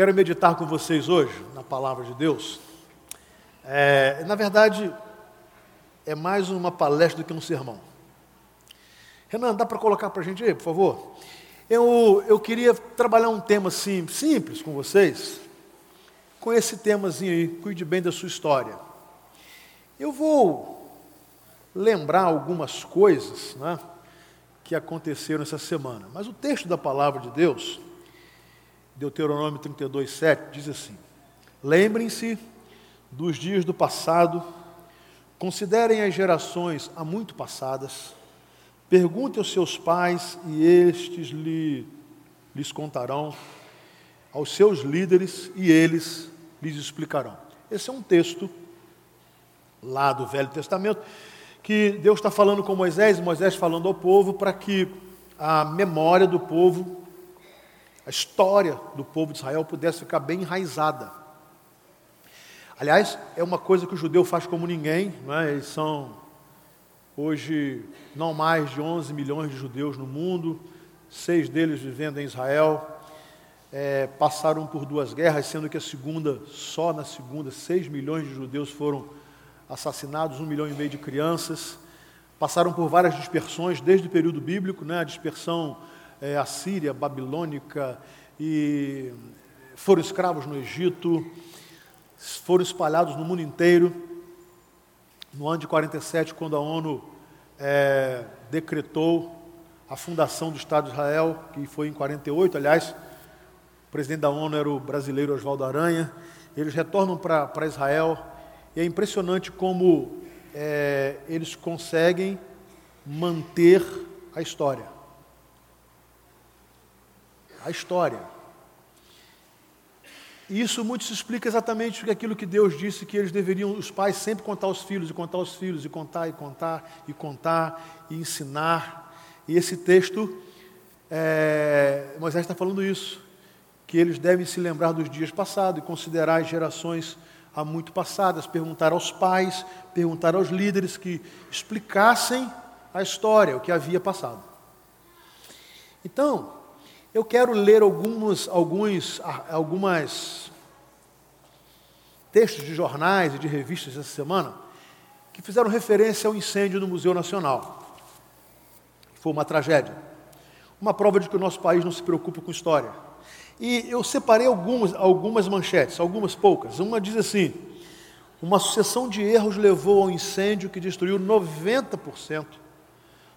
Quero meditar com vocês hoje na palavra de Deus. É, na verdade, é mais uma palestra do que um sermão. Renan, dá para colocar para a gente aí, por favor? Eu, eu queria trabalhar um tema assim, simples com vocês, com esse temazinho aí, cuide bem da sua história. Eu vou lembrar algumas coisas né, que aconteceram essa semana, mas o texto da palavra de Deus Deuteronômio 32, 7, diz assim: Lembrem-se dos dias do passado, considerem as gerações há muito passadas, perguntem aos seus pais e estes lhe, lhes contarão, aos seus líderes e eles lhes explicarão. Esse é um texto lá do Velho Testamento que Deus está falando com Moisés, Moisés falando ao povo para que a memória do povo a história do povo de Israel pudesse ficar bem enraizada. Aliás, é uma coisa que o judeu faz como ninguém, é? eles são hoje não mais de 11 milhões de judeus no mundo, seis deles vivendo em Israel, é, passaram por duas guerras, sendo que a segunda, só na segunda, 6 milhões de judeus foram assassinados, um milhão e meio de crianças, passaram por várias dispersões desde o período bíblico, né, a dispersão é, assíria, babilônica, e foram escravos no Egito, foram espalhados no mundo inteiro. No ano de 47, quando a ONU é, decretou a fundação do Estado de Israel, que foi em 48, aliás, o presidente da ONU era o brasileiro Oswaldo Aranha. Eles retornam para Israel e é impressionante como é, eles conseguem manter a história a história. E isso muito se explica exatamente aquilo que Deus disse que eles deveriam, os pais, sempre contar aos filhos, e contar aos filhos, e contar, e contar, e contar, e ensinar. E esse texto, é, Moisés está falando isso, que eles devem se lembrar dos dias passados e considerar as gerações há muito passadas, perguntar aos pais, perguntar aos líderes que explicassem a história, o que havia passado. Então, eu quero ler alguns, alguns, algumas textos de jornais e de revistas essa semana que fizeram referência ao incêndio no Museu Nacional. Foi uma tragédia. Uma prova de que o nosso país não se preocupa com história. E eu separei algumas, algumas manchetes, algumas poucas. Uma diz assim: uma sucessão de erros levou ao incêndio que destruiu 90%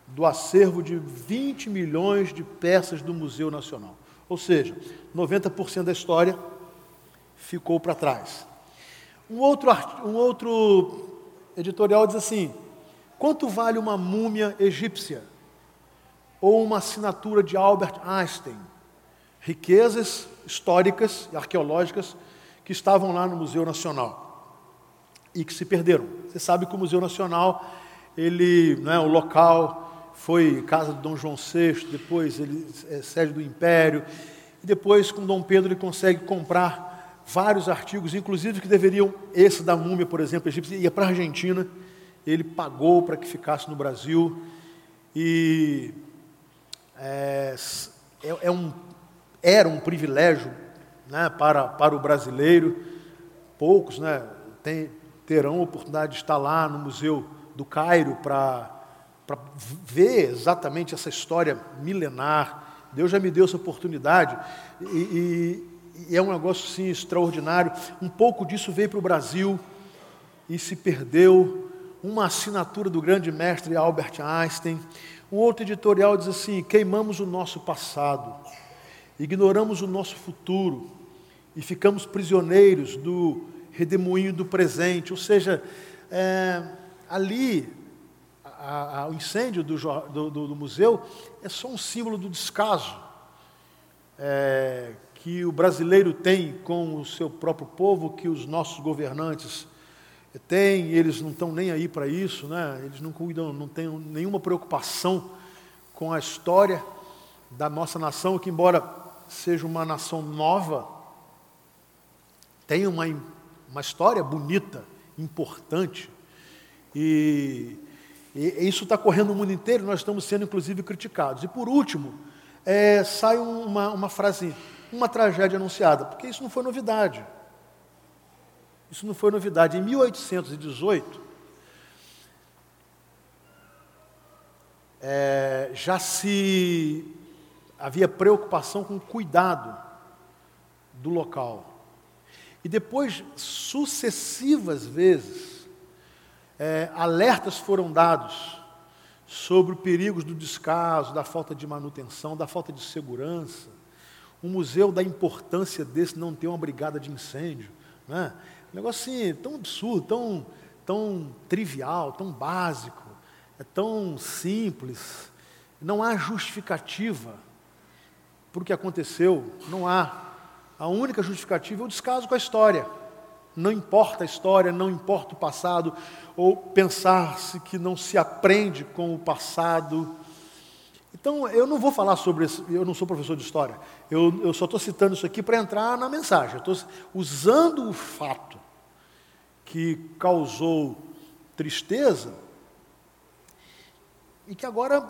do acervo de 20 milhões de peças do Museu Nacional. Ou seja, 90% da história ficou para trás. Um outro, um outro editorial diz assim: quanto vale uma múmia egípcia ou uma assinatura de Albert Einstein? Riquezas históricas e arqueológicas que estavam lá no Museu Nacional e que se perderam. Você sabe que o Museu Nacional, ele, não é, o local foi casa de Dom João VI, depois ele é sede do Império, e depois com Dom Pedro ele consegue comprar vários artigos, inclusive que deveriam, esse da múmia, por exemplo, egípcio, ia para a Argentina, ele pagou para que ficasse no Brasil, e é, é, é um, era um privilégio né, para, para o brasileiro, poucos né, tem, terão a oportunidade de estar lá no Museu do Cairo para para ver exatamente essa história milenar. Deus já me deu essa oportunidade e, e, e é um negócio sim extraordinário. Um pouco disso veio para o Brasil e se perdeu. Uma assinatura do grande mestre Albert Einstein. Um outro editorial diz assim: queimamos o nosso passado, ignoramos o nosso futuro e ficamos prisioneiros do redemoinho do presente. Ou seja, é, ali a, a, o incêndio do, do, do, museu é só um símbolo do descaso é, que o brasileiro tem com o seu próprio povo, que os nossos governantes têm, eles não estão nem aí para isso, né? eles não cuidam, não têm nenhuma preocupação com a história da nossa nação, que embora seja uma nação nova, tem uma, uma história bonita, importante, e e isso está correndo no mundo inteiro, nós estamos sendo inclusive criticados. E por último, é, sai uma, uma frase uma tragédia anunciada, porque isso não foi novidade. Isso não foi novidade. Em 1818, é, já se havia preocupação com o cuidado do local. E depois, sucessivas vezes, é, alertas foram dados sobre os perigos do descaso, da falta de manutenção, da falta de segurança. Um museu da importância desse não ter uma brigada de incêndio. Né? Um negócio assim, tão absurdo, tão, tão trivial, tão básico, é tão simples. Não há justificativa para o que aconteceu, não há. A única justificativa é o descaso com a história. Não importa a história, não importa o passado, ou pensar-se que não se aprende com o passado. Então, eu não vou falar sobre isso, eu não sou professor de história, eu, eu só estou citando isso aqui para entrar na mensagem. Estou usando o fato que causou tristeza e que agora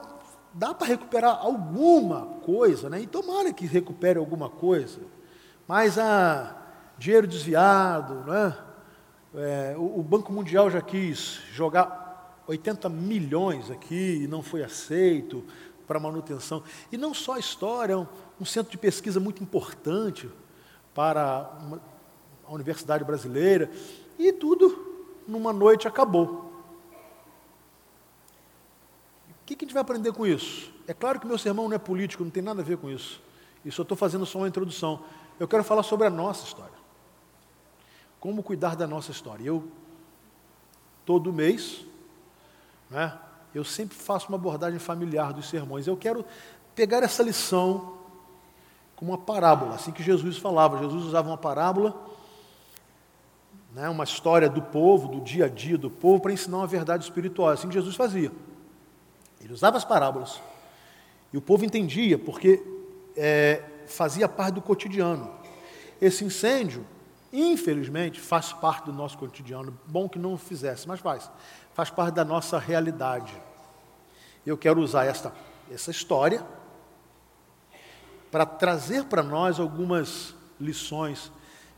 dá para recuperar alguma coisa, né? e tomara que recupere alguma coisa. Mas a dinheiro desviado, né? É, o, o, Banco Mundial já quis jogar 80 milhões aqui e não foi aceito para manutenção. E não só a história, é um, um centro de pesquisa muito importante para uma, a Universidade Brasileira. E tudo numa noite acabou. O que, que a gente vai aprender com isso? É claro que meu sermão não é político, não tem nada a ver com isso. Isso eu estou fazendo só uma introdução. Eu quero falar sobre a nossa história. Como cuidar da nossa história. Eu, todo mês, né, eu sempre faço uma abordagem familiar dos sermões. Eu quero pegar essa lição como uma parábola, assim que Jesus falava. Jesus usava uma parábola, né, uma história do povo, do dia a dia do povo, para ensinar uma verdade espiritual. É assim que Jesus fazia. Ele usava as parábolas. E o povo entendia, porque é, fazia parte do cotidiano. Esse incêndio, infelizmente, faz parte do nosso cotidiano. Bom que não fizesse, mas faz. Faz parte da nossa realidade. Eu quero usar esta, essa história para trazer para nós algumas lições,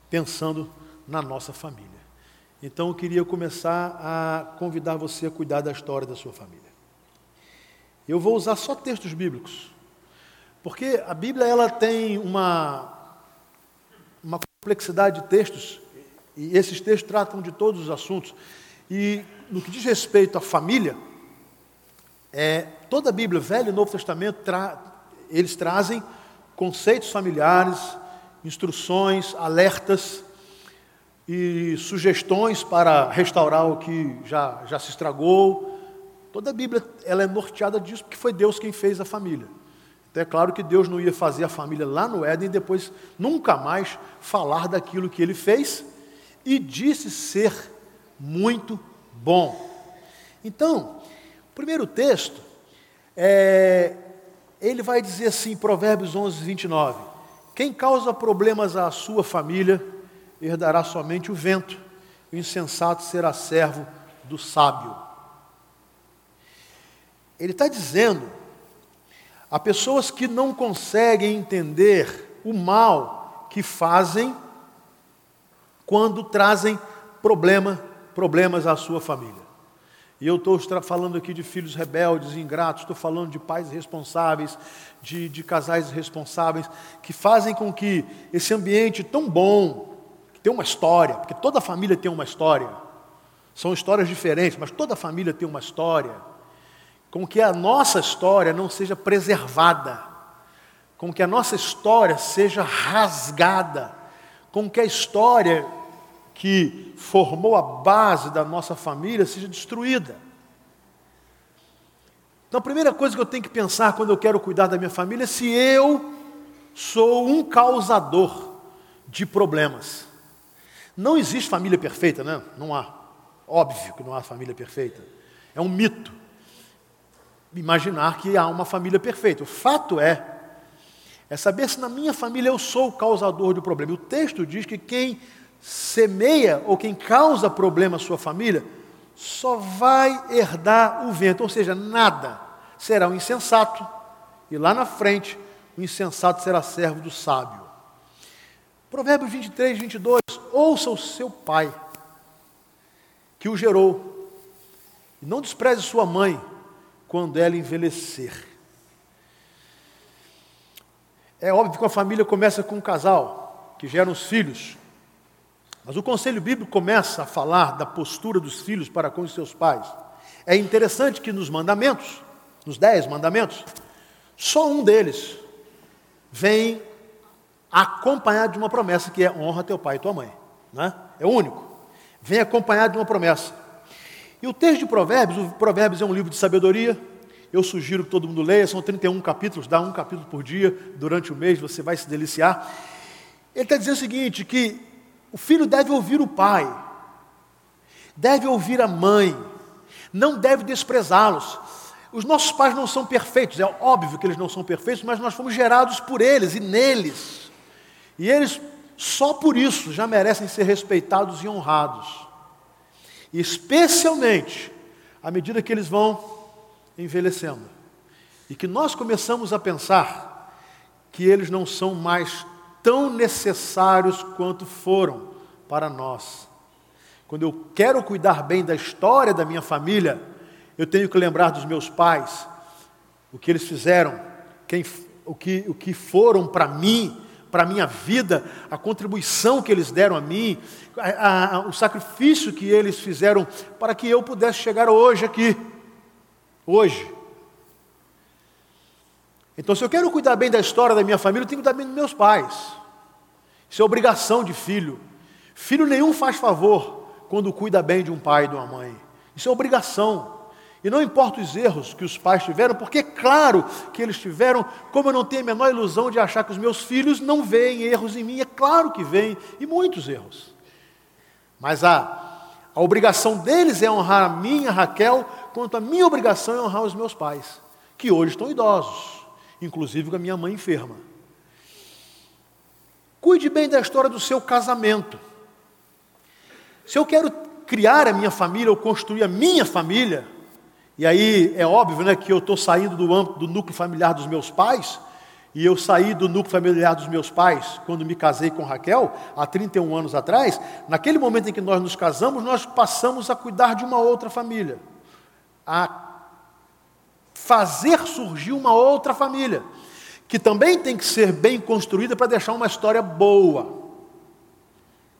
pensando na nossa família. Então eu queria começar a convidar você a cuidar da história da sua família. Eu vou usar só textos bíblicos. Porque a Bíblia ela tem uma, complexidade de textos, e esses textos tratam de todos os assuntos. E no que diz respeito à família, é, toda a Bíblia, Velho e Novo Testamento, tra eles trazem conceitos familiares, instruções, alertas e sugestões para restaurar o que já, já se estragou, Toda a Bíblia ela é norteada disso porque foi Deus quem fez a família. Então é claro que Deus não ia fazer a família lá no Éden e depois nunca mais falar daquilo que ele fez e disse ser muito bom. Então, o primeiro texto, é, ele vai dizer assim, Provérbios 11, 29, quem causa problemas à sua família herdará somente o vento, o insensato será servo do sábio. Ele está dizendo a pessoas que não conseguem entender o mal que fazem quando trazem problema, problemas à sua família. E eu estou falando aqui de filhos rebeldes, ingratos, estou falando de pais responsáveis, de, de casais responsáveis, que fazem com que esse ambiente tão bom, que tem uma história, porque toda família tem uma história, são histórias diferentes, mas toda família tem uma história com que a nossa história não seja preservada, com que a nossa história seja rasgada, com que a história que formou a base da nossa família seja destruída. Então, a primeira coisa que eu tenho que pensar quando eu quero cuidar da minha família é se eu sou um causador de problemas. Não existe família perfeita, né? Não há. Óbvio que não há família perfeita. É um mito imaginar que há uma família perfeita. O fato é, é saber se na minha família eu sou o causador do problema. O texto diz que quem semeia ou quem causa problema à sua família só vai herdar o vento, ou seja, nada. Será um insensato, e lá na frente, o insensato será servo do sábio. Provérbios 23, 22. Ouça o seu pai, que o gerou, e não despreze sua mãe quando ela envelhecer. É óbvio que a família começa com um casal, que gera os filhos. Mas o conselho bíblico começa a falar da postura dos filhos para com os seus pais. É interessante que nos mandamentos, nos dez mandamentos, só um deles vem acompanhado de uma promessa que é honra teu pai e tua mãe. Né? É o único. Vem acompanhado de uma promessa. E o texto de Provérbios, o Provérbios é um livro de sabedoria. Eu sugiro que todo mundo leia, são 31 capítulos, dá um capítulo por dia durante o mês, você vai se deliciar. Ele está dizendo o seguinte: que o filho deve ouvir o pai, deve ouvir a mãe, não deve desprezá-los. Os nossos pais não são perfeitos, é óbvio que eles não são perfeitos, mas nós fomos gerados por eles e neles. E eles, só por isso, já merecem ser respeitados e honrados. Especialmente à medida que eles vão envelhecendo. E que nós começamos a pensar que eles não são mais tão necessários quanto foram para nós. Quando eu quero cuidar bem da história da minha família, eu tenho que lembrar dos meus pais, o que eles fizeram, quem, o, que, o que foram para mim, para a minha vida, a contribuição que eles deram a mim, a, a, o sacrifício que eles fizeram para que eu pudesse chegar hoje aqui, hoje. Então, se eu quero cuidar bem da história da minha família, eu tenho que cuidar bem dos meus pais. Isso é obrigação de filho. Filho nenhum faz favor quando cuida bem de um pai e de uma mãe. Isso é obrigação. E não importa os erros que os pais tiveram, porque é claro que eles tiveram, como eu não tenho a menor ilusão de achar que os meus filhos não veem erros em mim, é claro que veem, e muitos erros. Mas a, a obrigação deles é honrar a minha Raquel, quanto a minha obrigação é honrar os meus pais, que hoje estão idosos, inclusive com a minha mãe enferma. Cuide bem da história do seu casamento. Se eu quero criar a minha família ou construir a minha família, e aí é óbvio né, que eu estou saindo do âmbito do núcleo familiar dos meus pais, e eu saí do núcleo familiar dos meus pais quando me casei com Raquel, há 31 anos atrás. Naquele momento em que nós nos casamos, nós passamos a cuidar de uma outra família, a fazer surgir uma outra família que também tem que ser bem construída para deixar uma história boa.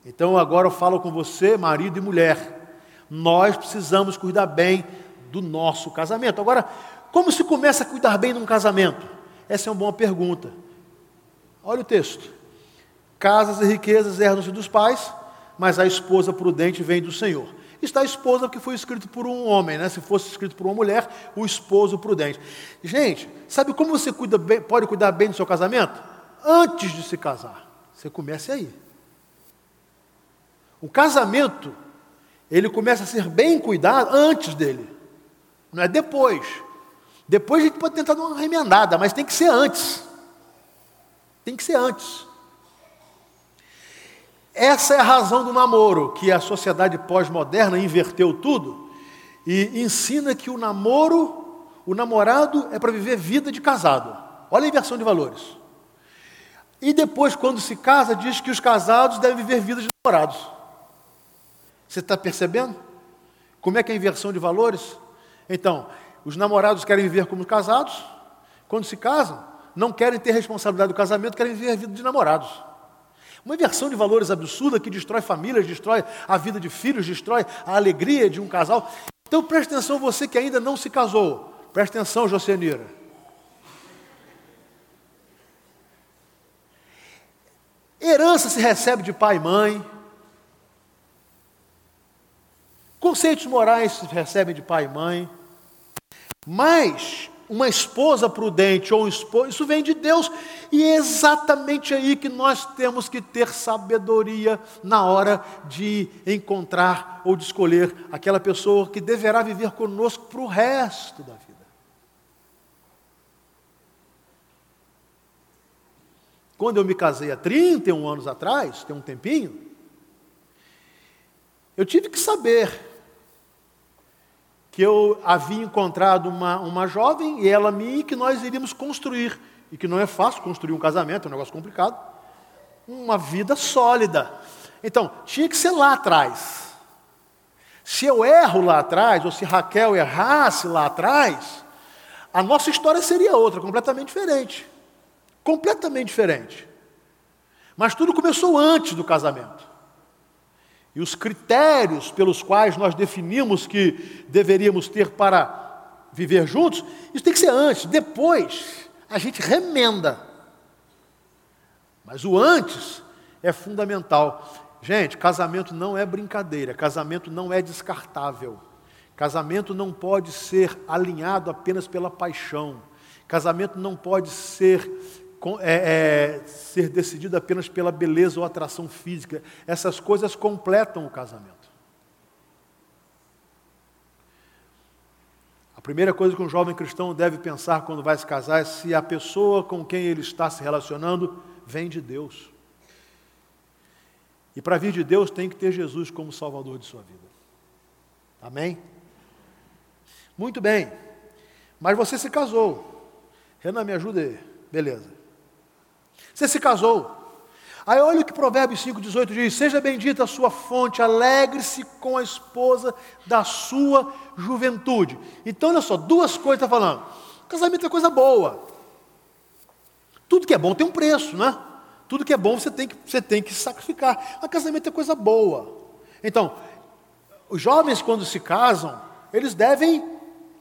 Então agora eu falo com você, marido e mulher. Nós precisamos cuidar bem do nosso casamento. Agora, como se começa a cuidar bem de um casamento? Essa é uma boa pergunta. Olha o texto. Casas e riquezas herdam-se dos pais, mas a esposa prudente vem do Senhor está a esposa que foi escrito por um homem, né? Se fosse escrito por uma mulher, o esposo prudente. Gente, sabe como você cuida bem, pode cuidar bem do seu casamento? Antes de se casar. Você comece aí. O casamento, ele começa a ser bem cuidado antes dele. Não é depois. Depois a gente pode tentar dar uma remendada, mas tem que ser antes. Tem que ser antes. Essa é a razão do namoro, que a sociedade pós-moderna inverteu tudo e ensina que o namoro, o namorado é para viver vida de casado. Olha a inversão de valores. E depois, quando se casa, diz que os casados devem viver vida de namorados. Você está percebendo? Como é que é a inversão de valores? Então, os namorados querem viver como casados, quando se casam, não querem ter responsabilidade do casamento, querem viver a vida de namorados. Uma inversão de valores absurda que destrói famílias, destrói a vida de filhos, destrói a alegria de um casal. Então preste atenção, você que ainda não se casou. Preste atenção, Jocenira. Herança se recebe de pai e mãe. Conceitos morais se recebem de pai e mãe. Mas uma esposa prudente ou um esposo, isso vem de Deus, e é exatamente aí que nós temos que ter sabedoria na hora de encontrar ou de escolher aquela pessoa que deverá viver conosco para o resto da vida. Quando eu me casei há 31 anos atrás, tem um tempinho, eu tive que saber que eu havia encontrado uma, uma jovem, e ela a mim, que nós iríamos construir. E que não é fácil construir um casamento, é um negócio complicado. uma vida sólida. Então, tinha que ser lá atrás. Se eu erro lá atrás, ou se Raquel errasse lá atrás, a nossa história seria outra, completamente diferente. Completamente diferente. Mas tudo começou antes do casamento. E os critérios pelos quais nós definimos que deveríamos ter para viver juntos, isso tem que ser antes. Depois, a gente remenda. Mas o antes é fundamental. Gente, casamento não é brincadeira, casamento não é descartável. Casamento não pode ser alinhado apenas pela paixão. Casamento não pode ser, é, é, ser decidido apenas pela beleza ou atração física. Essas coisas completam o casamento. A primeira coisa que um jovem cristão deve pensar quando vai se casar é se a pessoa com quem ele está se relacionando vem de Deus. E para vir de Deus tem que ter Jesus como Salvador de sua vida. Amém? Muito bem. Mas você se casou. Renan, me ajuda aí. Beleza. Você se casou. Aí olha o que Provérbios 5,18 diz: Seja bendita a sua fonte, alegre-se com a esposa da sua juventude. Então, olha só, duas coisas está falando. Casamento é coisa boa. Tudo que é bom tem um preço, né? Tudo que é bom você tem que, você tem que sacrificar. A casamento é coisa boa. Então, os jovens, quando se casam, eles devem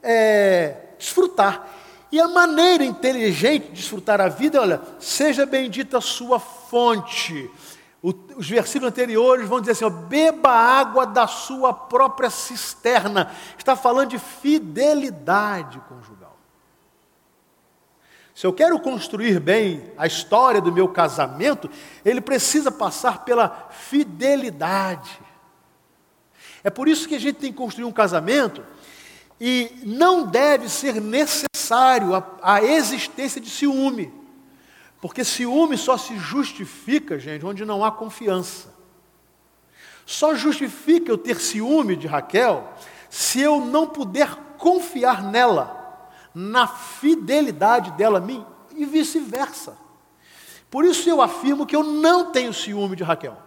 é, desfrutar. E a maneira inteligente de desfrutar a vida, olha, seja bendita a sua fonte. Os versículos anteriores vão dizer assim: ó, beba água da sua própria cisterna. Está falando de fidelidade conjugal. Se eu quero construir bem a história do meu casamento, ele precisa passar pela fidelidade. É por isso que a gente tem que construir um casamento e não deve ser necessário a, a existência de ciúme. Porque ciúme só se justifica, gente, onde não há confiança. Só justifica eu ter ciúme de Raquel se eu não puder confiar nela, na fidelidade dela a mim e vice-versa. Por isso eu afirmo que eu não tenho ciúme de Raquel.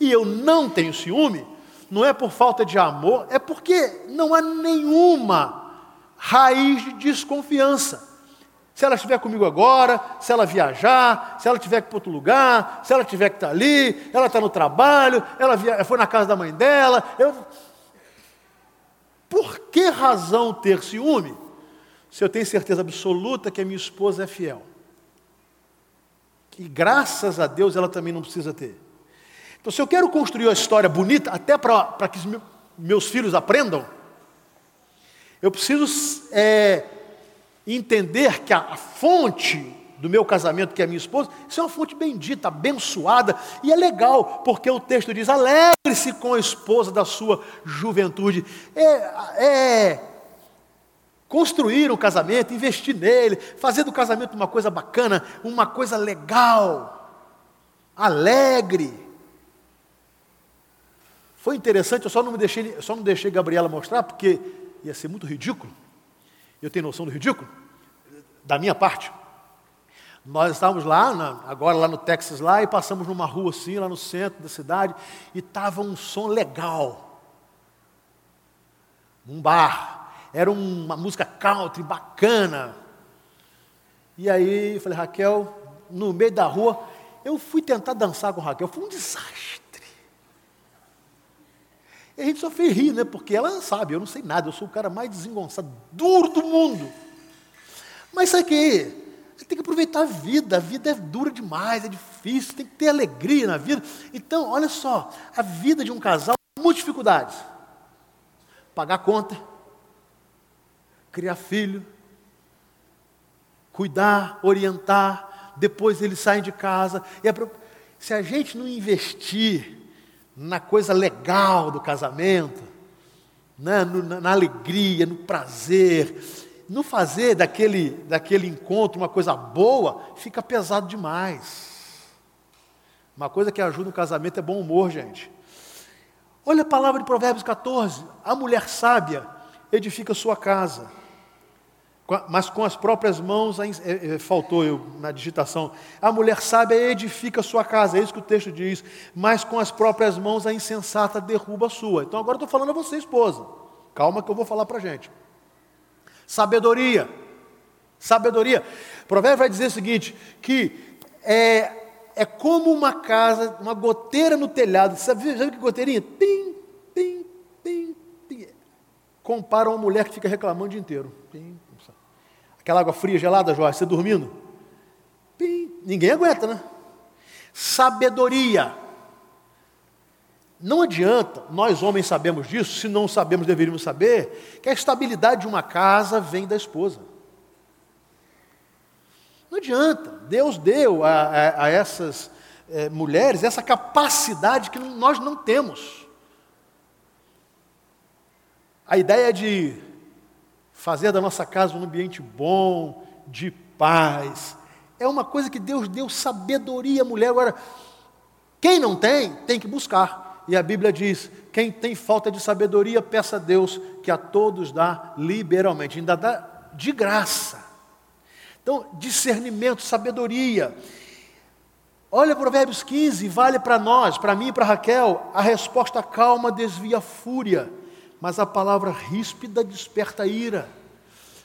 E eu não tenho ciúme não é por falta de amor, é porque não há nenhuma raiz de desconfiança. Se ela estiver comigo agora, se ela viajar, se ela tiver que ir para outro lugar, se ela tiver que estar ali, ela está no trabalho, ela foi na casa da mãe dela. Eu... Por que razão ter ciúme? Se eu tenho certeza absoluta que a minha esposa é fiel. E graças a Deus ela também não precisa ter. Então, se eu quero construir uma história bonita, até para que meus filhos aprendam, eu preciso é, entender que a, a fonte do meu casamento, que é a minha esposa, isso é uma fonte bendita, abençoada, e é legal, porque o texto diz: alegre-se com a esposa da sua juventude. É, é construir um casamento, investir nele, fazer do casamento uma coisa bacana, uma coisa legal, alegre. Foi interessante, eu só não me deixei, só não deixei Gabriela mostrar, porque ia ser muito ridículo. Eu tenho noção do ridículo? Da minha parte. Nós estávamos lá, na, agora lá no Texas, lá, e passamos numa rua assim, lá no centro da cidade, e estava um som legal. Um bar. Era uma música country bacana. E aí, falei, Raquel, no meio da rua, eu fui tentar dançar com Raquel, foi um desastre. E a gente só fez rir, né? Porque ela sabe, eu não sei nada, eu sou o cara mais desengonçado, duro do mundo. Mas sabe o que? Tem que aproveitar a vida, a vida é dura demais, é difícil, tem que ter alegria na vida. Então, olha só, a vida de um casal tem muitas dificuldades. Pagar conta, criar filho, cuidar, orientar, depois eles saem de casa. Se a gente não investir na coisa legal do casamento, né? no, na, na alegria, no prazer, no fazer daquele, daquele encontro uma coisa boa, fica pesado demais. Uma coisa que ajuda no casamento é bom humor, gente. Olha a palavra de Provérbios 14: a mulher sábia edifica sua casa, mas com as próprias mãos, é, é, faltou eu na digitação. A mulher sábia edifica sua casa, é isso que o texto diz. Mas com as próprias mãos a insensata derruba a sua. Então agora estou falando a você, esposa. Calma que eu vou falar para a gente. Sabedoria. Sabedoria. O provérbio vai dizer o seguinte: que é, é como uma casa, uma goteira no telhado. Sabe, sabe que goteirinha? Pim, pim, pim, pim. Compara uma mulher que fica reclamando o dia inteiro. Pim, Aquela água fria, gelada, Jorge, você dormindo? Pim, ninguém aguenta, né? Sabedoria. Não adianta, nós homens sabemos disso, se não sabemos, deveríamos saber, que a estabilidade de uma casa vem da esposa. Não adianta, Deus deu a, a, a essas é, mulheres essa capacidade que nós não temos. A ideia de fazer da nossa casa um ambiente bom, de paz. É uma coisa que Deus deu sabedoria à mulher. Agora, quem não tem, tem que buscar. E a Bíblia diz: quem tem falta de sabedoria, peça a Deus, que a todos dá liberalmente, ainda dá de graça. Então, discernimento, sabedoria. Olha Provérbios 15, vale para nós, para mim e para Raquel, a resposta calma desvia a fúria mas a palavra ríspida desperta ira.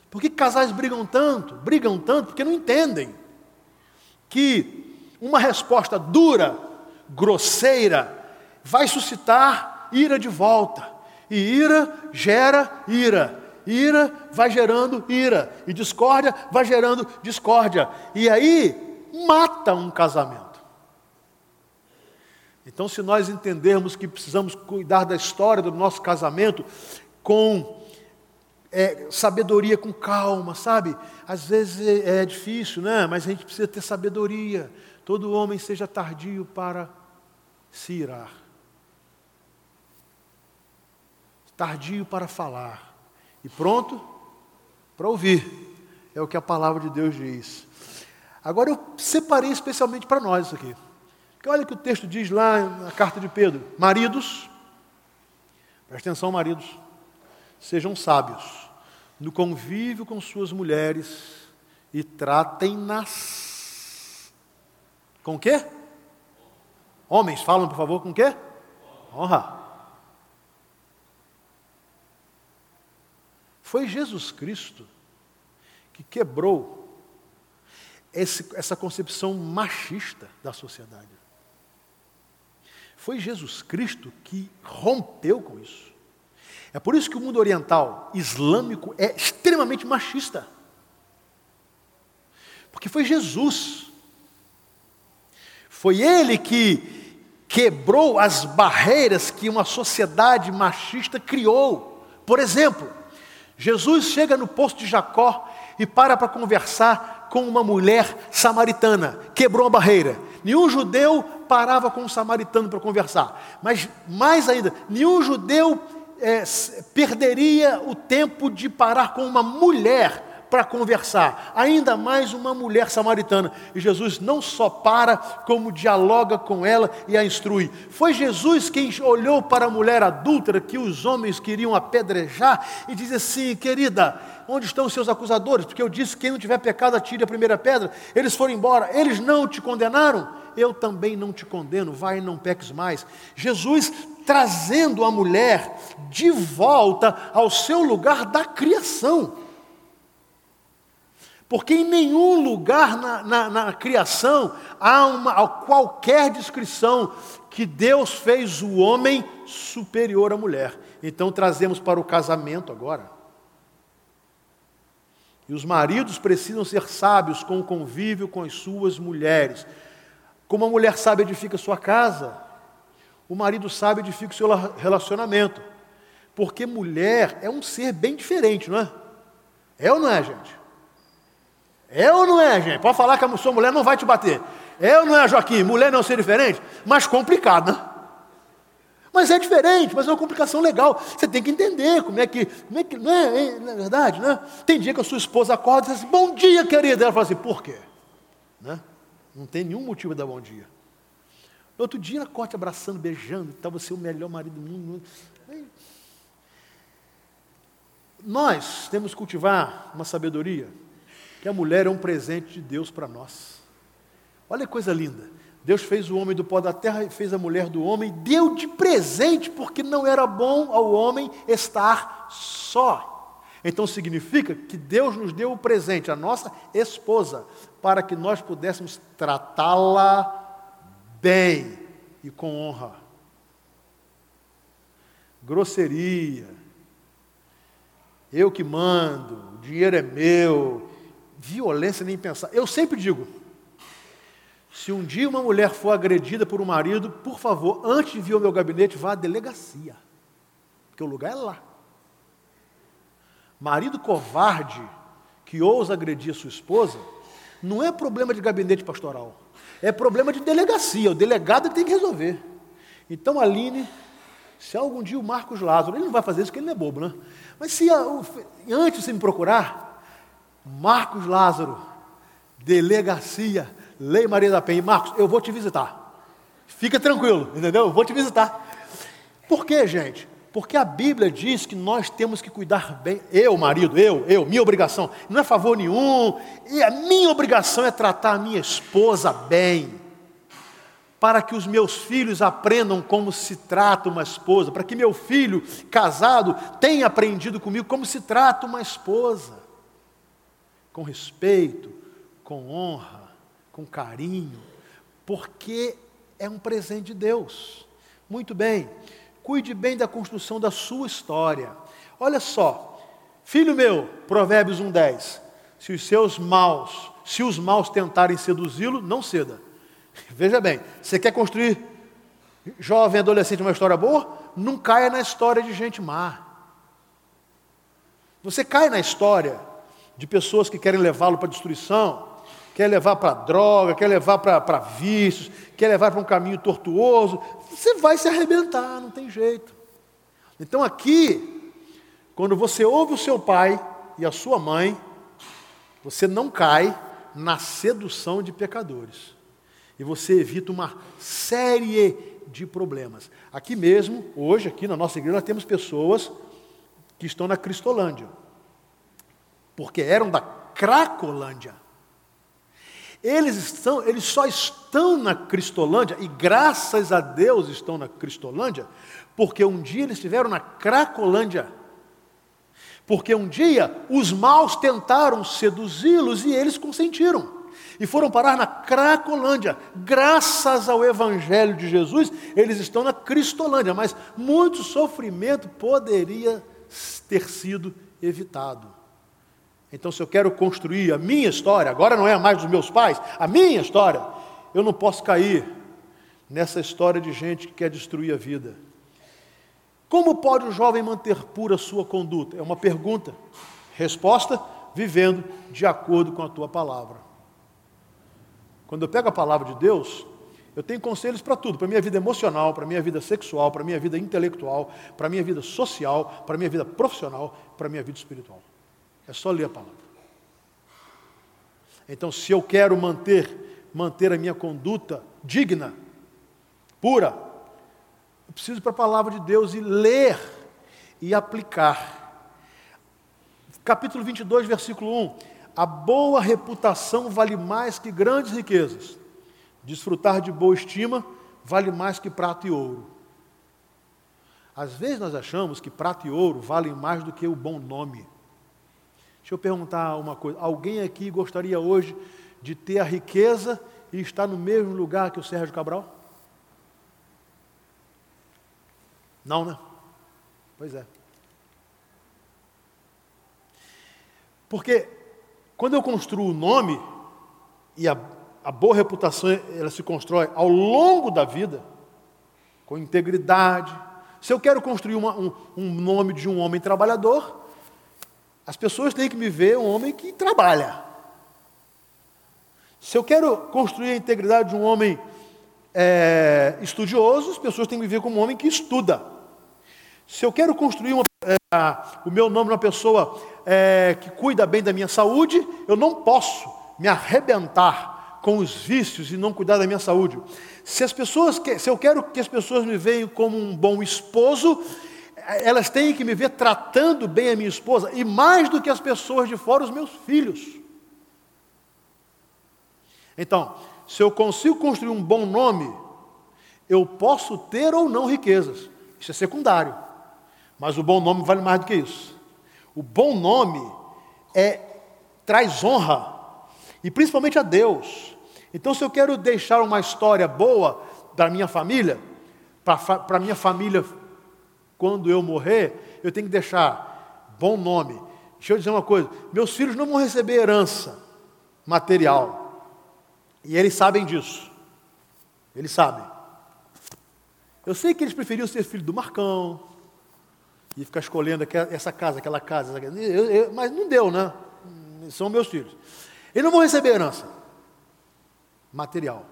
Por que casais brigam tanto? Brigam tanto porque não entendem que uma resposta dura, grosseira, vai suscitar ira de volta. E ira gera ira. Ira vai gerando ira. E discórdia vai gerando discórdia. E aí mata um casamento. Então, se nós entendermos que precisamos cuidar da história do nosso casamento com é, sabedoria, com calma, sabe? Às vezes é, é difícil, né? Mas a gente precisa ter sabedoria. Todo homem seja tardio para se irar, tardio para falar e pronto para ouvir. É o que a palavra de Deus diz. Agora eu separei especialmente para nós isso aqui. Porque olha o que o texto diz lá na carta de Pedro: Maridos, preste atenção, maridos, sejam sábios no convívio com suas mulheres e tratem-nas com o quê? Homens, falam por favor com o quê? Honra. Foi Jesus Cristo que quebrou esse, essa concepção machista da sociedade. Foi Jesus Cristo que rompeu com isso. É por isso que o mundo oriental islâmico é extremamente machista. Porque foi Jesus. Foi ele que quebrou as barreiras que uma sociedade machista criou. Por exemplo, Jesus chega no posto de Jacó e para para conversar com uma mulher samaritana. Quebrou a barreira. Nenhum judeu parava com um samaritano para conversar. Mas, mais ainda, nenhum judeu é, perderia o tempo de parar com uma mulher para conversar, ainda mais uma mulher samaritana. E Jesus não só para, como dialoga com ela e a instrui. Foi Jesus quem olhou para a mulher adúltera que os homens queriam apedrejar e disse assim: querida, onde estão os seus acusadores? Porque eu disse: quem não tiver pecado, atire a primeira pedra. Eles foram embora, eles não te condenaram eu também não te condeno, vai e não peques mais. Jesus trazendo a mulher de volta ao seu lugar da criação. Porque em nenhum lugar na, na, na criação há uma qualquer descrição que Deus fez o homem superior à mulher. Então trazemos para o casamento agora. E os maridos precisam ser sábios com o convívio com as suas mulheres. Como a mulher sábia edifica sua casa, o marido sábio edifica o seu relacionamento. Porque mulher é um ser bem diferente, não é? É ou não é, gente? É ou não é, gente? Pode falar que a sua mulher não vai te bater. É ou não é, Joaquim? Mulher não é ser diferente? Mais complicado, né? Mas é diferente, mas é uma complicação legal. Você tem que entender como é que. Como é que não, é, não é verdade, né? Tem dia que a sua esposa acorda e diz assim: Bom dia, querida. Ela fala assim: Por quê? Né? Não tem nenhum motivo de dar bom dia. No outro dia, ela corte abraçando, beijando, tal, você é o melhor marido do mundo. Nós temos que cultivar uma sabedoria que a mulher é um presente de Deus para nós. Olha que coisa linda. Deus fez o homem do pó da terra e fez a mulher do homem, deu de presente, porque não era bom ao homem estar só. Então significa que Deus nos deu o presente, a nossa esposa, para que nós pudéssemos tratá-la bem e com honra. Grosseria, eu que mando, o dinheiro é meu, violência nem pensar. Eu sempre digo: se um dia uma mulher for agredida por um marido, por favor, antes de vir ao meu gabinete, vá à delegacia, porque o lugar é lá. Marido covarde que ousa agredir sua esposa, não é problema de gabinete pastoral, é problema de delegacia. O delegado tem que resolver. Então, Aline, se algum dia o Marcos Lázaro, ele não vai fazer isso porque ele não é bobo, né? Mas se antes de você me procurar, Marcos Lázaro, delegacia, Lei Maria da Penha, Marcos, eu vou te visitar. Fica tranquilo, entendeu? Eu vou te visitar. Por quê, gente? Porque a Bíblia diz que nós temos que cuidar bem. Eu, marido, eu, eu, minha obrigação, não é favor nenhum, e a minha obrigação é tratar a minha esposa bem para que os meus filhos aprendam como se trata uma esposa, para que meu filho casado tenha aprendido comigo como se trata uma esposa, com respeito, com honra, com carinho, porque é um presente de Deus. Muito bem, cuide bem da construção da sua história. Olha só, filho meu, Provérbios 1:10. Se os seus maus, se os maus tentarem seduzi-lo, não ceda Veja bem, você quer construir jovem, adolescente uma história boa? Não caia na história de gente má. Você cai na história de pessoas que querem levá-lo para destruição, quer levar para droga, quer levar para vícios, quer levar para um caminho tortuoso, você vai se arrebentar, não tem jeito. Então aqui, quando você ouve o seu pai e a sua mãe, você não cai na sedução de pecadores e você evita uma série de problemas. Aqui mesmo, hoje, aqui na nossa igreja, nós temos pessoas que estão na Cristolândia, porque eram da Cracolândia. Eles, estão, eles só estão na Cristolândia, e graças a Deus estão na Cristolândia, porque um dia eles estiveram na Cracolândia. Porque um dia os maus tentaram seduzi-los e eles consentiram e foram parar na Cracolândia. Graças ao Evangelho de Jesus, eles estão na Cristolândia, mas muito sofrimento poderia ter sido evitado. Então, se eu quero construir a minha história, agora não é mais dos meus pais, a minha história, eu não posso cair nessa história de gente que quer destruir a vida. Como pode o jovem manter pura sua conduta? É uma pergunta. Resposta: vivendo de acordo com a tua palavra. Quando eu pego a palavra de Deus, eu tenho conselhos para tudo, para minha vida emocional, para minha vida sexual, para minha vida intelectual, para minha vida social, para minha vida profissional, para minha vida espiritual. É só ler a palavra. Então, se eu quero manter, manter a minha conduta digna, pura, eu preciso ir para a palavra de Deus e ler e aplicar. Capítulo 22, versículo 1. A boa reputação vale mais que grandes riquezas. Desfrutar de boa estima vale mais que prata e ouro. Às vezes nós achamos que prata e ouro valem mais do que o bom nome. Deixa eu perguntar uma coisa: alguém aqui gostaria hoje de ter a riqueza e estar no mesmo lugar que o Sérgio Cabral? Não, né? Pois é. Porque quando eu construo o nome, e a, a boa reputação ela se constrói ao longo da vida, com integridade. Se eu quero construir uma, um, um nome de um homem trabalhador, as pessoas têm que me ver um homem que trabalha. Se eu quero construir a integridade de um homem é, estudioso, as pessoas têm que me ver como um homem que estuda. Se eu quero construir uma, é, o meu nome de uma pessoa é, que cuida bem da minha saúde, eu não posso me arrebentar com os vícios e não cuidar da minha saúde. Se as pessoas, se eu quero que as pessoas me vejam como um bom esposo, elas têm que me ver tratando bem a minha esposa, e mais do que as pessoas de fora, os meus filhos. Então, se eu consigo construir um bom nome, eu posso ter ou não riquezas. Isso é secundário. Mas o bom nome vale mais do que isso. O bom nome é traz honra, e principalmente a Deus. Então, se eu quero deixar uma história boa para minha família, para a minha família quando eu morrer, eu tenho que deixar bom nome. Deixa eu dizer uma coisa: meus filhos não vão receber herança material, e eles sabem disso. Eles sabem. Eu sei que eles preferiam ser filho do Marcão, e ficar escolhendo essa casa, aquela casa, eu, eu, mas não deu, né? São meus filhos. Eles não vão receber herança material.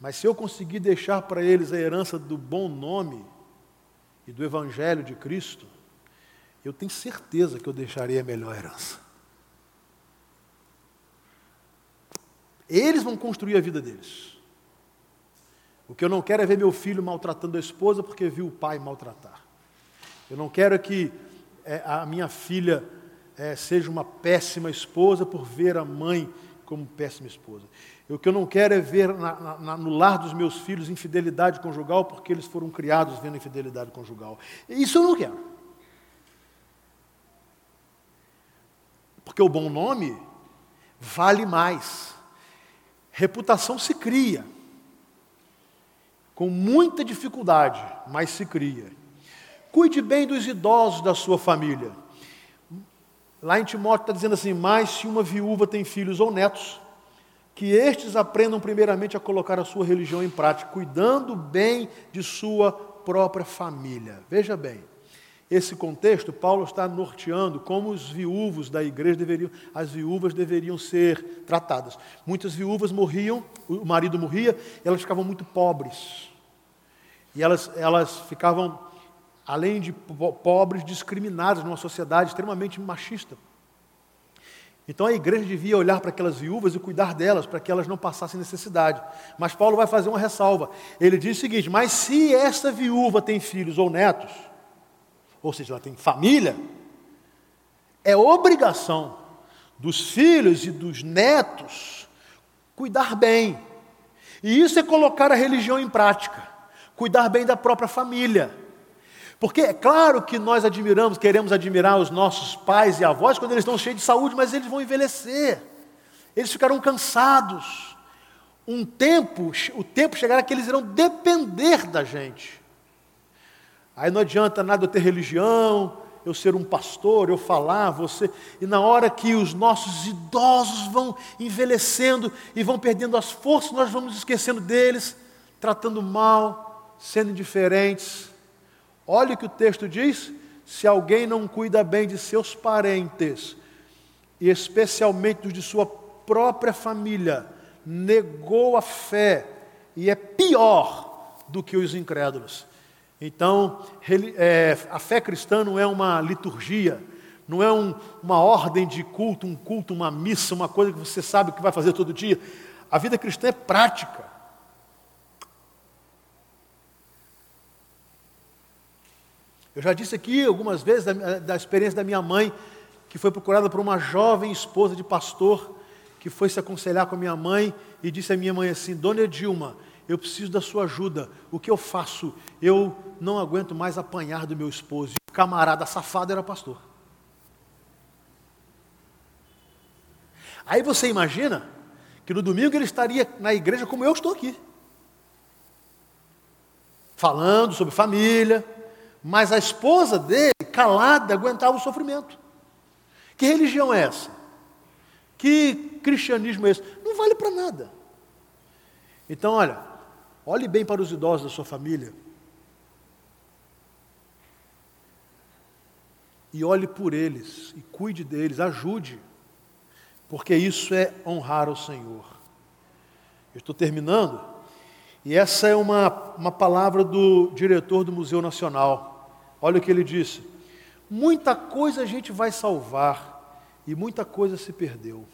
Mas se eu conseguir deixar para eles a herança do bom nome e do Evangelho de Cristo, eu tenho certeza que eu deixarei a melhor herança. Eles vão construir a vida deles. O que eu não quero é ver meu filho maltratando a esposa porque viu o pai maltratar. Eu não quero que é, a minha filha é, seja uma péssima esposa por ver a mãe como péssima esposa. O que eu não quero é ver na, na, no lar dos meus filhos infidelidade conjugal, porque eles foram criados vendo infidelidade conjugal. Isso eu não quero. Porque o bom nome vale mais. Reputação se cria. Com muita dificuldade, mas se cria. Cuide bem dos idosos da sua família. Lá em Timóteo está dizendo assim: Mas se uma viúva tem filhos ou netos, que estes aprendam primeiramente a colocar a sua religião em prática, cuidando bem de sua própria família. Veja bem, esse contexto, Paulo está norteando como os viúvos da igreja deveriam, as viúvas deveriam ser tratadas. Muitas viúvas morriam, o marido morria, elas ficavam muito pobres. E elas, elas ficavam, além de pobres, discriminadas numa sociedade extremamente machista. Então a igreja devia olhar para aquelas viúvas e cuidar delas, para que elas não passassem necessidade. Mas Paulo vai fazer uma ressalva. Ele diz o seguinte: Mas se esta viúva tem filhos ou netos, ou seja, ela tem família, é obrigação dos filhos e dos netos cuidar bem. E isso é colocar a religião em prática, cuidar bem da própria família. Porque é claro que nós admiramos, queremos admirar os nossos pais e avós quando eles estão cheios de saúde, mas eles vão envelhecer. Eles ficarão cansados. Um tempo, o tempo chegará que eles irão depender da gente. Aí não adianta nada eu ter religião, eu ser um pastor, eu falar, você. E na hora que os nossos idosos vão envelhecendo e vão perdendo as forças, nós vamos esquecendo deles, tratando mal, sendo indiferentes Olha o que o texto diz: se alguém não cuida bem de seus parentes, e especialmente dos de sua própria família, negou a fé e é pior do que os incrédulos. Então, é, a fé cristã não é uma liturgia, não é um, uma ordem de culto, um culto, uma missa, uma coisa que você sabe que vai fazer todo dia. A vida cristã é prática. Eu já disse aqui algumas vezes da, da experiência da minha mãe, que foi procurada por uma jovem esposa de pastor, que foi se aconselhar com a minha mãe e disse à minha mãe assim: Dona Edilma, eu preciso da sua ajuda. O que eu faço? Eu não aguento mais apanhar do meu esposo. E o camarada safado era pastor. Aí você imagina que no domingo ele estaria na igreja como eu estou aqui, falando sobre família, mas a esposa dele, calada, aguentava o sofrimento. Que religião é essa? Que cristianismo é esse? Não vale para nada. Então, olha, olhe bem para os idosos da sua família. E olhe por eles, e cuide deles, ajude, porque isso é honrar o Senhor. Eu estou terminando, e essa é uma, uma palavra do diretor do Museu Nacional. Olha o que ele disse: muita coisa a gente vai salvar e muita coisa se perdeu.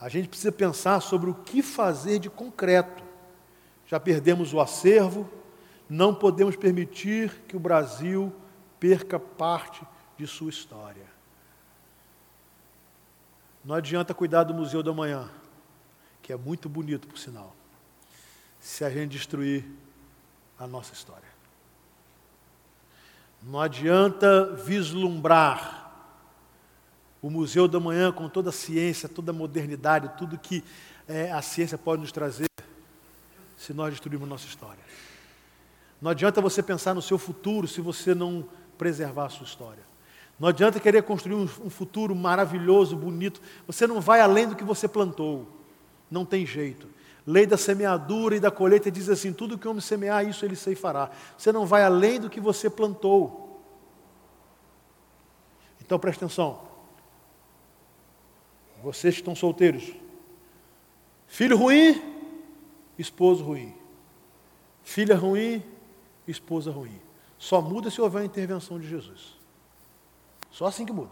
A gente precisa pensar sobre o que fazer de concreto. Já perdemos o acervo, Não podemos permitir que o Brasil perca parte de sua história. Não adianta cuidar do Museu da Manhã, que é muito bonito, por sinal, se a gente destruir a nossa história. Não adianta vislumbrar o Museu da Manhã com toda a ciência, toda a modernidade, tudo que é, a ciência pode nos trazer, se nós destruirmos nossa história. Não adianta você pensar no seu futuro se você não preservar a sua história. Não adianta querer construir um, um futuro maravilhoso, bonito. Você não vai além do que você plantou. Não tem jeito. Lei da semeadura e da colheita diz assim: tudo que o homem semear, isso ele fará. Você não vai além do que você plantou. Então preste atenção. Vocês que estão solteiros, filho ruim, esposo ruim. Filha ruim, esposa ruim. Só muda se houver a intervenção de Jesus. Só assim que muda.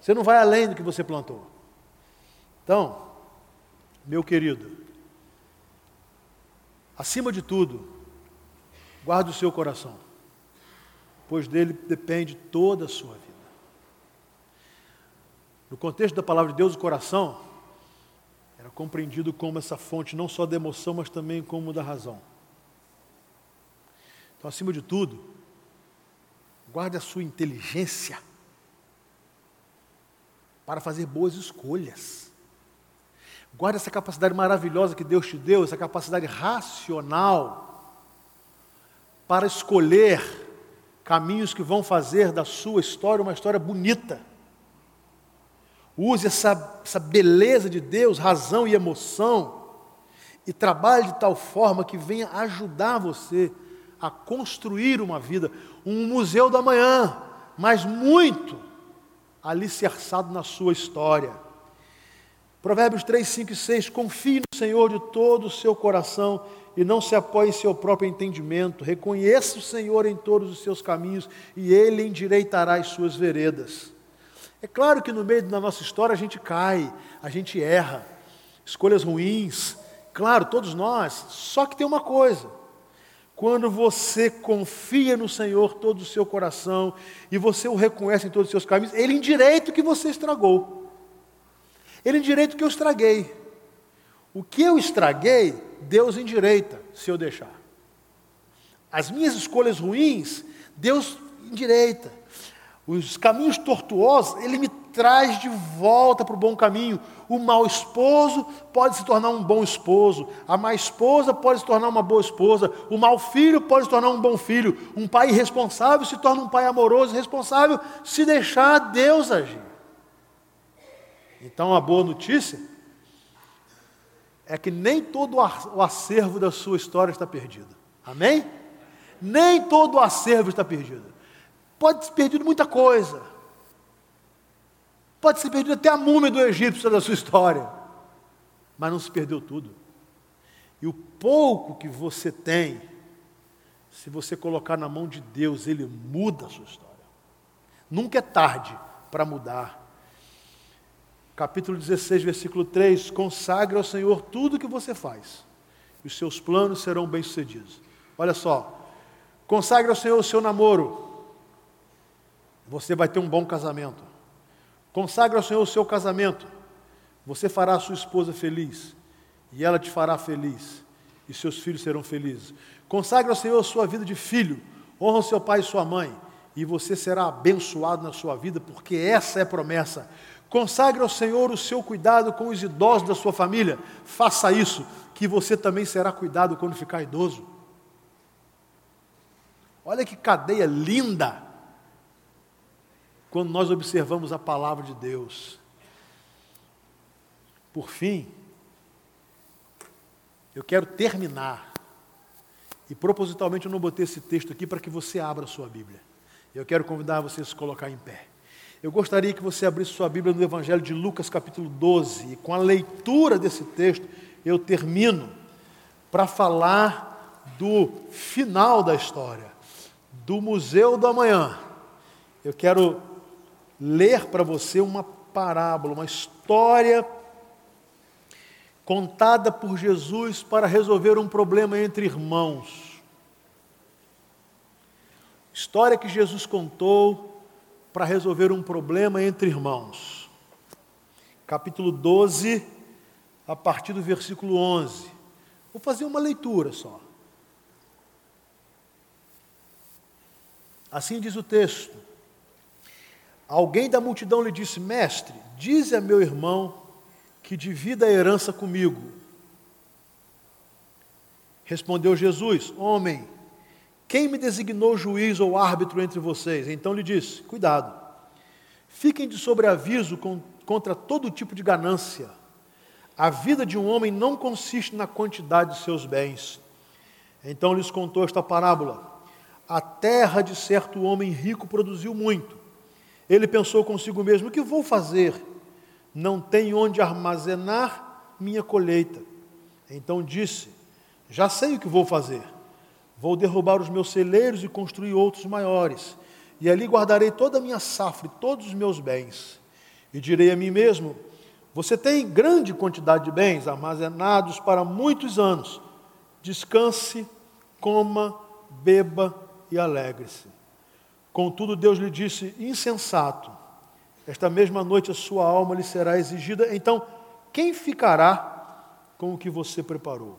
Você não vai além do que você plantou. Então, meu querido, acima de tudo, guarde o seu coração, pois dele depende toda a sua vida. No contexto da palavra de Deus, o coração era compreendido como essa fonte não só da emoção, mas também como da razão. Então, acima de tudo, guarde a sua inteligência para fazer boas escolhas. Guarde essa capacidade maravilhosa que Deus te deu, essa capacidade racional para escolher caminhos que vão fazer da sua história uma história bonita. Use essa, essa beleza de Deus, razão e emoção, e trabalhe de tal forma que venha ajudar você a construir uma vida, um museu da manhã, mas muito alicerçado na sua história. Provérbios 3, 5 e 6: Confie no Senhor de todo o seu coração e não se apoie em seu próprio entendimento. Reconheça o Senhor em todos os seus caminhos e Ele endireitará as suas veredas. É claro que no meio da nossa história a gente cai, a gente erra, escolhas ruins, claro, todos nós, só que tem uma coisa: quando você confia no Senhor todo o seu coração e você o reconhece em todos os seus caminhos, Ele endireita o que você estragou. Ele endireita o que eu estraguei. O que eu estraguei, Deus endireita, se eu deixar. As minhas escolhas ruins, Deus endireita. Os caminhos tortuosos, Ele me traz de volta para o bom caminho. O mau esposo pode se tornar um bom esposo, a má esposa pode se tornar uma boa esposa, o mau filho pode se tornar um bom filho, um pai irresponsável se torna um pai amoroso e responsável se deixar Deus agir. Então, a boa notícia é que nem todo o acervo da sua história está perdido. Amém? Nem todo o acervo está perdido. Pode ter perdido muita coisa. Pode ser perdido até a múmia do egípcio da sua história. Mas não se perdeu tudo. E o pouco que você tem, se você colocar na mão de Deus, Ele muda a sua história. Nunca é tarde para mudar. Capítulo 16, versículo 3: Consagre ao Senhor tudo o que você faz, e os seus planos serão bem-sucedidos. Olha só, consagre ao Senhor o seu namoro, você vai ter um bom casamento. Consagre ao Senhor o seu casamento. Você fará a sua esposa feliz. E ela te fará feliz. E seus filhos serão felizes. Consagre ao Senhor a sua vida de filho. Honra o seu pai e sua mãe. E você será abençoado na sua vida, porque essa é a promessa. Consagre ao Senhor o seu cuidado com os idosos da sua família. Faça isso, que você também será cuidado quando ficar idoso. Olha que cadeia linda quando nós observamos a palavra de Deus. Por fim, eu quero terminar, e propositalmente eu não botei esse texto aqui para que você abra a sua Bíblia. Eu quero convidar você a se colocar em pé. Eu gostaria que você abrisse sua Bíblia no Evangelho de Lucas, capítulo 12, e com a leitura desse texto, eu termino para falar do final da história, do Museu do Amanhã. Eu quero ler para você uma parábola, uma história contada por Jesus para resolver um problema entre irmãos. História que Jesus contou para resolver um problema entre irmãos. Capítulo 12, a partir do versículo 11. Vou fazer uma leitura só. Assim diz o texto. Alguém da multidão lhe disse: Mestre, dize a meu irmão que divida a herança comigo. Respondeu Jesus: Homem, quem me designou juiz ou árbitro entre vocês? Então lhe disse: Cuidado, fiquem de sobreaviso contra todo tipo de ganância. A vida de um homem não consiste na quantidade de seus bens. Então lhes contou esta parábola. A terra de certo homem rico produziu muito. Ele pensou consigo mesmo: o que vou fazer? Não tenho onde armazenar minha colheita. Então disse: Já sei o que vou fazer. Vou derrubar os meus celeiros e construir outros maiores. E ali guardarei toda a minha safra e todos os meus bens. E direi a mim mesmo: Você tem grande quantidade de bens armazenados para muitos anos. Descanse, coma, beba e alegre-se. Contudo, Deus lhe disse: insensato, esta mesma noite a sua alma lhe será exigida, então quem ficará com o que você preparou?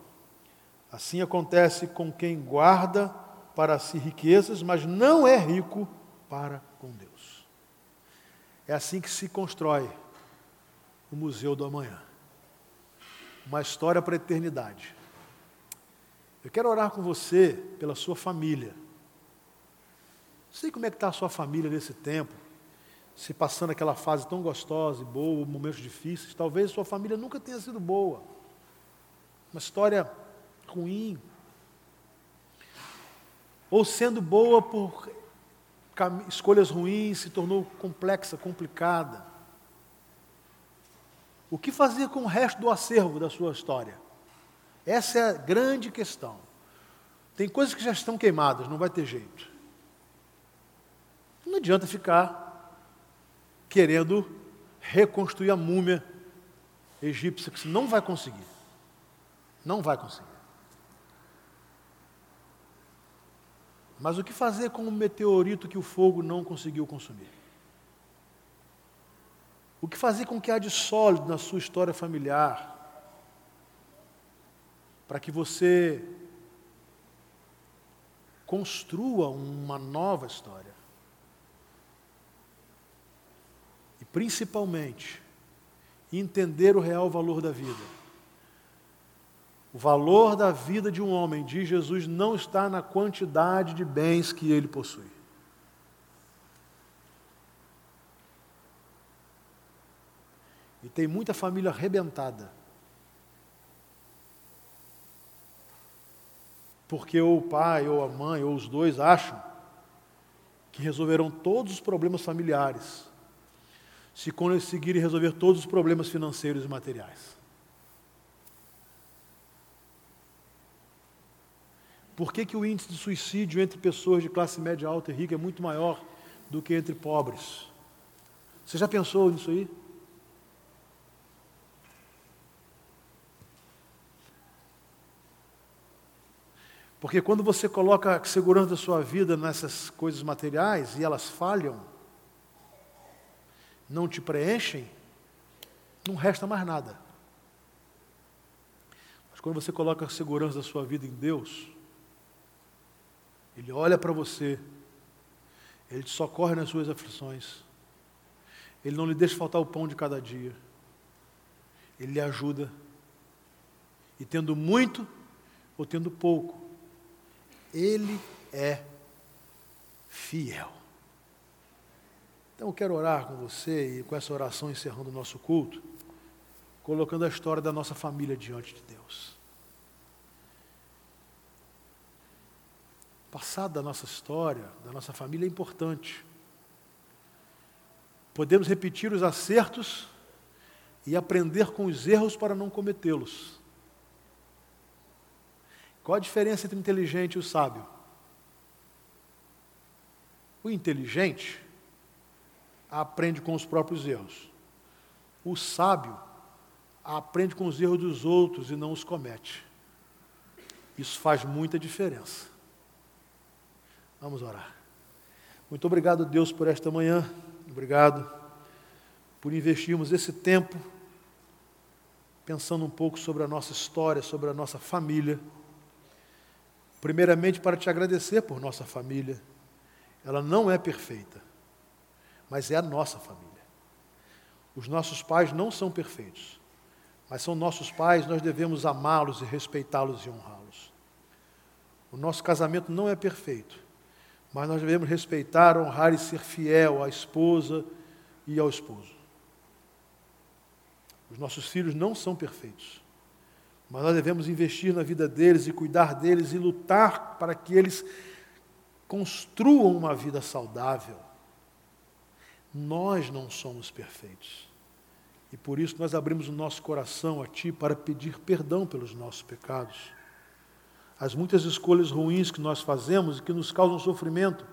Assim acontece com quem guarda para si riquezas, mas não é rico para com Deus. É assim que se constrói o Museu do Amanhã. Uma história para a eternidade. Eu quero orar com você pela sua família sei como é que está a sua família nesse tempo, se passando aquela fase tão gostosa e boa, momentos difíceis. Talvez sua família nunca tenha sido boa. Uma história ruim. Ou sendo boa por escolhas ruins, se tornou complexa, complicada. O que fazer com o resto do acervo da sua história? Essa é a grande questão. Tem coisas que já estão queimadas, não vai ter jeito. Não adianta ficar querendo reconstruir a múmia egípcia, que você não vai conseguir. Não vai conseguir. Mas o que fazer com o meteorito que o fogo não conseguiu consumir? O que fazer com o que há de sólido na sua história familiar? Para que você construa uma nova história. principalmente, entender o real valor da vida. O valor da vida de um homem, diz Jesus, não está na quantidade de bens que ele possui. E tem muita família arrebentada. Porque ou o pai, ou a mãe, ou os dois acham que resolverão todos os problemas familiares se conseguirem resolver todos os problemas financeiros e materiais. Por que, que o índice de suicídio entre pessoas de classe média alta e rica é muito maior do que entre pobres? Você já pensou nisso aí? Porque quando você coloca a segurança da sua vida nessas coisas materiais e elas falham, não te preenchem, não resta mais nada. Mas quando você coloca a segurança da sua vida em Deus, Ele olha para você, Ele te socorre nas suas aflições, Ele não lhe deixa faltar o pão de cada dia, Ele lhe ajuda, e tendo muito ou tendo pouco, Ele é fiel. Então eu quero orar com você e com essa oração encerrando o nosso culto, colocando a história da nossa família diante de Deus. Passado da nossa história, da nossa família é importante. Podemos repetir os acertos e aprender com os erros para não cometê-los. Qual a diferença entre o inteligente e o sábio? O inteligente aprende com os próprios erros. O sábio aprende com os erros dos outros e não os comete. Isso faz muita diferença. Vamos orar. Muito obrigado, Deus, por esta manhã. Obrigado por investirmos esse tempo pensando um pouco sobre a nossa história, sobre a nossa família. Primeiramente, para te agradecer por nossa família. Ela não é perfeita, mas é a nossa família. Os nossos pais não são perfeitos, mas são nossos pais, nós devemos amá-los e respeitá-los e honrá-los. O nosso casamento não é perfeito, mas nós devemos respeitar, honrar e ser fiel à esposa e ao esposo. Os nossos filhos não são perfeitos, mas nós devemos investir na vida deles e cuidar deles e lutar para que eles construam uma vida saudável. Nós não somos perfeitos. E por isso nós abrimos o nosso coração a Ti para pedir perdão pelos nossos pecados. As muitas escolhas ruins que nós fazemos e que nos causam sofrimento,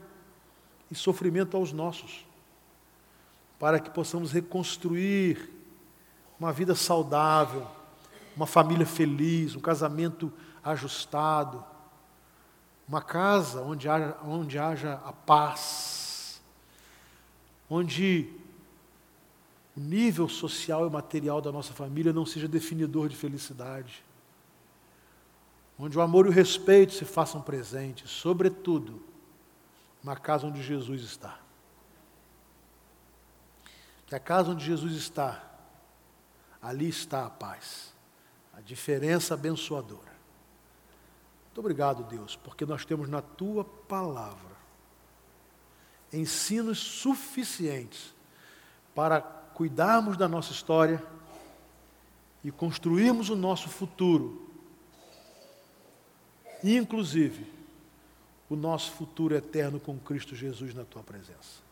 e sofrimento aos nossos, para que possamos reconstruir uma vida saudável, uma família feliz, um casamento ajustado, uma casa onde haja, onde haja a paz, onde o nível social e material da nossa família não seja definidor de felicidade, onde o amor e o respeito se façam presentes, sobretudo na casa onde Jesus está. Que a casa onde Jesus está ali está a paz, a diferença abençoadora. Muito obrigado, Deus, porque nós temos na tua palavra ensinos suficientes para cuidarmos da nossa história e construirmos o nosso futuro, inclusive o nosso futuro eterno com Cristo Jesus na tua presença.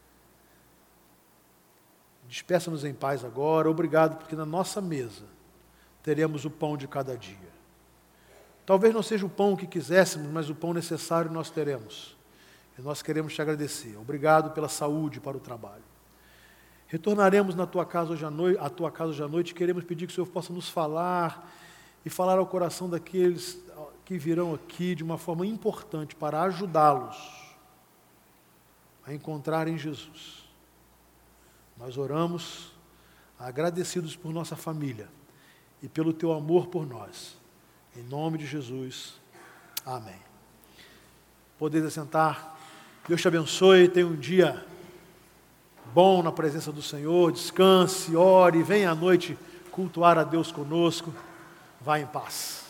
Despeça-nos em paz agora. Obrigado, porque na nossa mesa teremos o pão de cada dia. Talvez não seja o pão que quiséssemos, mas o pão necessário nós teremos. E nós queremos te agradecer. Obrigado pela saúde para o trabalho. Retornaremos na tua casa hoje à noite, à tua casa hoje à noite, queremos pedir que o Senhor possa nos falar e falar ao coração daqueles que virão aqui de uma forma importante para ajudá-los a encontrarem Jesus. Nós oramos agradecidos por nossa família e pelo teu amor por nós. Em nome de Jesus. Amém. Podeis assentar. Deus te abençoe. Tenha um dia bom na presença do Senhor. Descanse, ore, venha à noite cultuar a Deus conosco. Vá em paz.